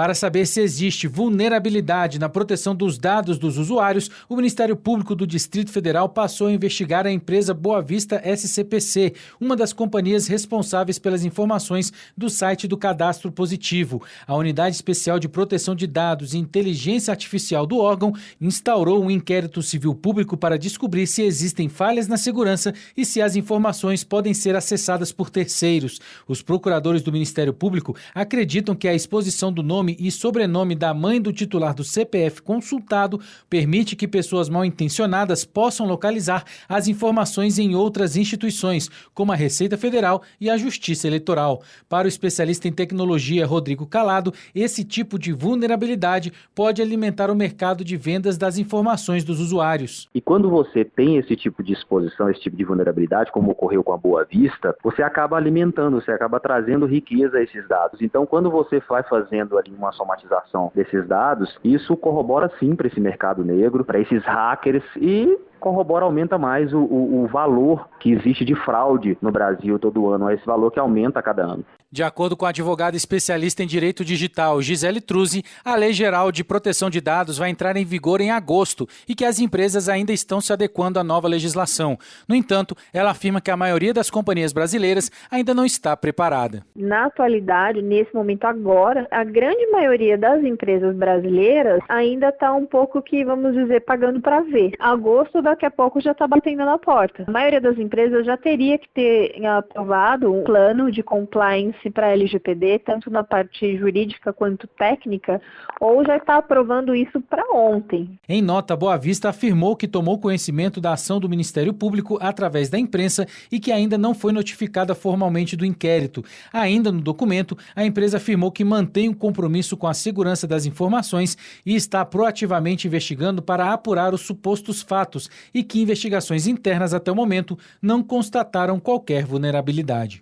Para saber se existe vulnerabilidade na proteção dos dados dos usuários, o Ministério Público do Distrito Federal passou a investigar a empresa Boa Vista SCPC, uma das companhias responsáveis pelas informações do site do Cadastro Positivo. A Unidade Especial de Proteção de Dados e Inteligência Artificial do órgão instaurou um inquérito civil público para descobrir se existem falhas na segurança e se as informações podem ser acessadas por terceiros. Os procuradores do Ministério Público acreditam que a exposição do nome e sobrenome da mãe do titular do CPF consultado permite que pessoas mal intencionadas possam localizar as informações em outras instituições, como a Receita Federal e a Justiça Eleitoral. Para o especialista em tecnologia Rodrigo Calado, esse tipo de vulnerabilidade pode alimentar o mercado de vendas das informações dos usuários. E quando você tem esse tipo de exposição, esse tipo de vulnerabilidade, como ocorreu com a Boa Vista, você acaba alimentando, você acaba trazendo riqueza a esses dados. Então, quando você vai fazendo ali uma somatização desses dados, isso corrobora sim para esse mercado negro, para esses hackers e corrobora, aumenta mais o, o, o, valor que existe de fraude no Brasil todo ano, é esse valor que aumenta a cada ano. De acordo com a advogada especialista em direito digital Gisele Truzzi, a Lei Geral de Proteção de Dados vai entrar em vigor em agosto e que as empresas ainda estão se adequando à nova legislação. No entanto, ela afirma que a maioria das companhias brasileiras ainda não está preparada. Na atualidade, nesse momento agora, a grande maioria das empresas brasileiras ainda está um pouco que, vamos dizer, pagando para ver. Agosto daqui a pouco já está batendo na porta. A maioria das empresas já teria que ter aprovado um plano de compliance para a LGPD, tanto na parte jurídica quanto técnica, ou já está aprovando isso para ontem. Em nota, Boa Vista afirmou que tomou conhecimento da ação do Ministério Público através da imprensa e que ainda não foi notificada formalmente do inquérito. Ainda no documento, a empresa afirmou que mantém um compromisso com a segurança das informações e está proativamente investigando para apurar os supostos fatos e que investigações internas até o momento não constataram qualquer vulnerabilidade.